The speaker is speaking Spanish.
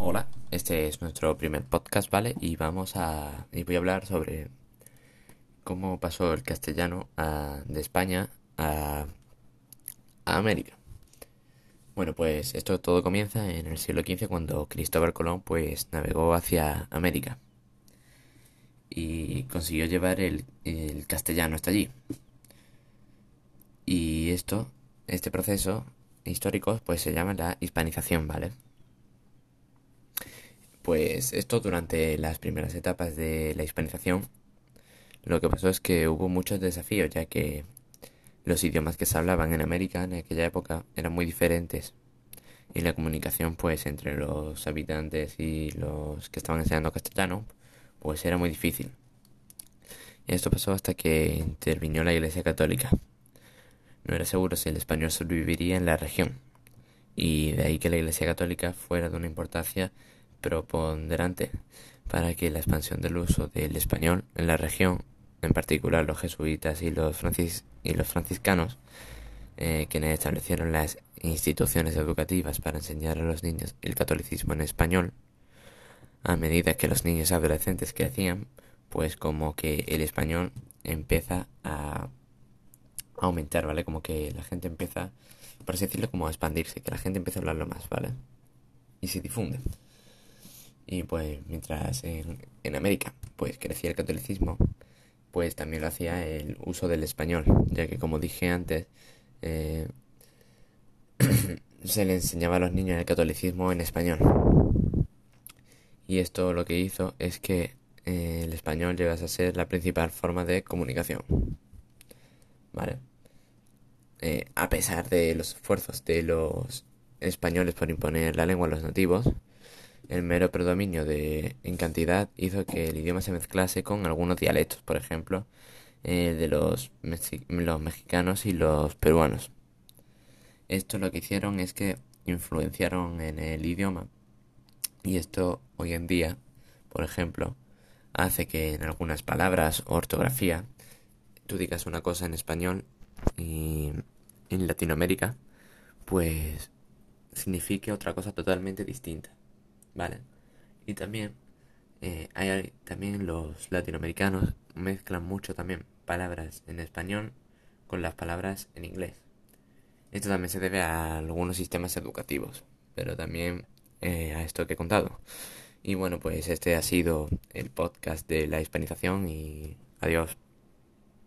Hola, este es nuestro primer podcast, ¿vale? Y vamos a... y voy a hablar sobre cómo pasó el castellano de España a, a América. Bueno, pues esto todo comienza en el siglo XV cuando Cristóbal Colón pues navegó hacia América y consiguió llevar el, el castellano hasta allí. Y esto, este proceso histórico pues se llama la hispanización, ¿vale? Pues esto durante las primeras etapas de la hispanización, lo que pasó es que hubo muchos desafíos, ya que los idiomas que se hablaban en América en aquella época eran muy diferentes y la comunicación pues entre los habitantes y los que estaban enseñando castellano pues era muy difícil. Y esto pasó hasta que intervino la Iglesia Católica. No era seguro si el español sobreviviría en la región, y de ahí que la Iglesia Católica fuera de una importancia preponderante para que la expansión del uso del español en la región, en particular los jesuitas y los, francis y los franciscanos, eh, quienes establecieron las instituciones educativas para enseñar a los niños el catolicismo en español, a medida que los niños adolescentes crecían, pues como que el español empieza a aumentar, ¿vale? Como que la gente empieza, por así decirlo, como a expandirse, que la gente empieza a hablarlo más, ¿vale? Y se difunde. Y pues mientras en, en América pues crecía el catolicismo, pues también lo hacía el uso del español, ya que como dije antes, eh, se le enseñaba a los niños el catolicismo en español. Y esto lo que hizo es que eh, el español llegase a ser la principal forma de comunicación. ¿Vale? Eh, a pesar de los esfuerzos de los españoles por imponer la lengua a los nativos, el mero predominio de, en cantidad hizo que el idioma se mezclase con algunos dialectos, por ejemplo, eh, de los, los mexicanos y los peruanos. Esto lo que hicieron es que influenciaron en el idioma y esto hoy en día, por ejemplo, hace que en algunas palabras o ortografía tú digas una cosa en español y en Latinoamérica pues signifique otra cosa totalmente distinta. ¿Vale? Y también eh, hay también los latinoamericanos mezclan mucho también palabras en español con las palabras en inglés. Esto también se debe a algunos sistemas educativos, pero también eh, a esto que he contado. Y bueno, pues este ha sido el podcast de la hispanización y adiós.